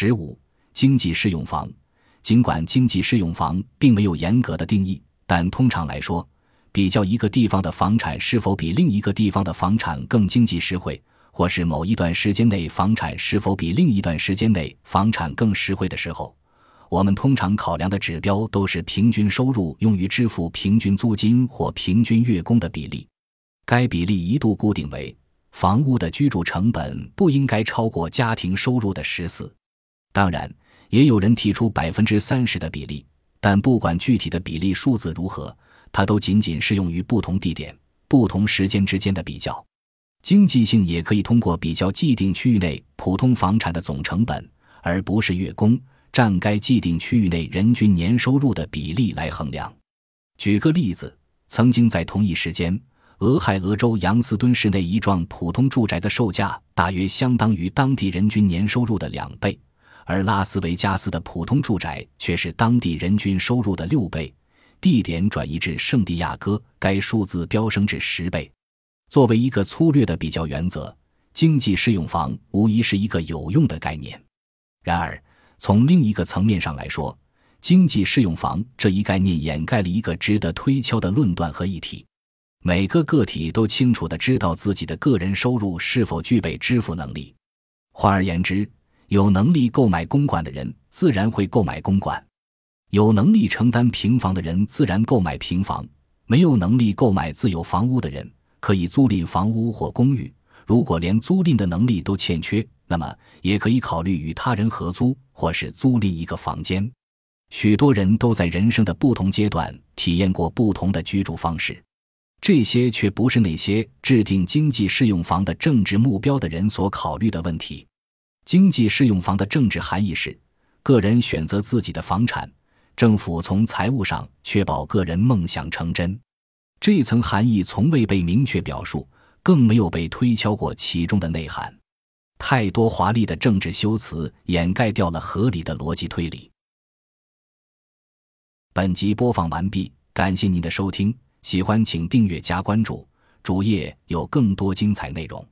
十五、经济适用房。尽管经济适用房并没有严格的定义，但通常来说，比较一个地方的房产是否比另一个地方的房产更经济实惠，或是某一段时间内房产是否比另一段时间内房产更实惠的时候，我们通常考量的指标都是平均收入用于支付平均租金或平均月供的比例。该比例一度固定为房屋的居住成本不应该超过家庭收入的十四。当然，也有人提出百分之三十的比例，但不管具体的比例数字如何，它都仅仅适用于不同地点、不同时间之间的比较。经济性也可以通过比较既定区域内普通房产的总成本，而不是月供。占该既定区域内人均年收入的比例来衡量。举个例子，曾经在同一时间，俄亥俄州杨斯敦市内一幢普通住宅的售价大约相当于当地人均年收入的两倍，而拉斯维加斯的普通住宅却是当地人均收入的六倍。地点转移至圣地亚哥，该数字飙升至十倍。作为一个粗略的比较原则，经济适用房无疑是一个有用的概念。然而，从另一个层面上来说，经济适用房这一概念掩盖了一个值得推敲的论断和议题：每个个体都清楚地知道自己的个人收入是否具备支付能力。换而言之，有能力购买公馆的人自然会购买公馆；有能力承担平房的人自然购买平房；没有能力购买自有房屋的人可以租赁房屋或公寓。如果连租赁的能力都欠缺，那么也可以考虑与他人合租，或是租赁一个房间。许多人都在人生的不同阶段体验过不同的居住方式，这些却不是那些制定经济适用房的政治目标的人所考虑的问题。经济适用房的政治含义是：个人选择自己的房产，政府从财务上确保个人梦想成真。这层含义从未被明确表述，更没有被推敲过其中的内涵。太多华丽的政治修辞掩盖掉了合理的逻辑推理。本集播放完毕，感谢您的收听，喜欢请订阅加关注，主页有更多精彩内容。